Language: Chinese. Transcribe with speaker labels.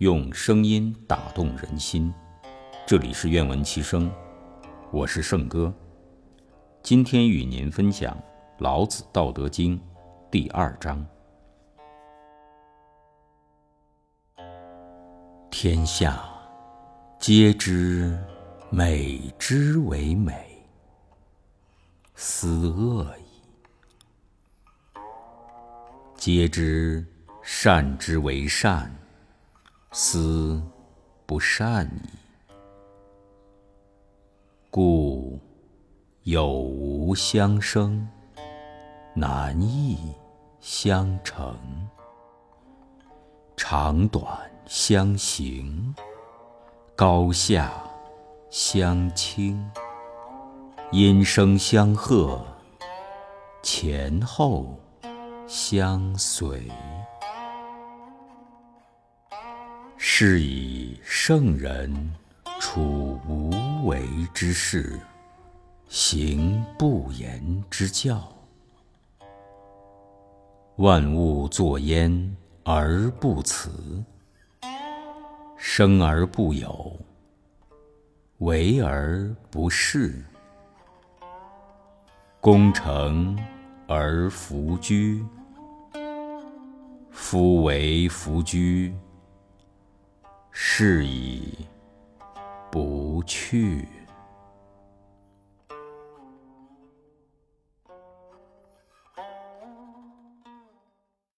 Speaker 1: 用声音打动人心。这里是愿闻其声，我是圣哥。今天与您分享《老子·道德经》第二章：天下皆知美之为美，斯恶已；皆知善之为善。斯不善矣。故有无相生，难易相成；长短相形，高下相倾；音声相和，前后相随。是以圣人处无为之事，行不言之教。万物作焉而不辞，生而不有，为而不恃，功成而弗居。夫为弗居。是以不去。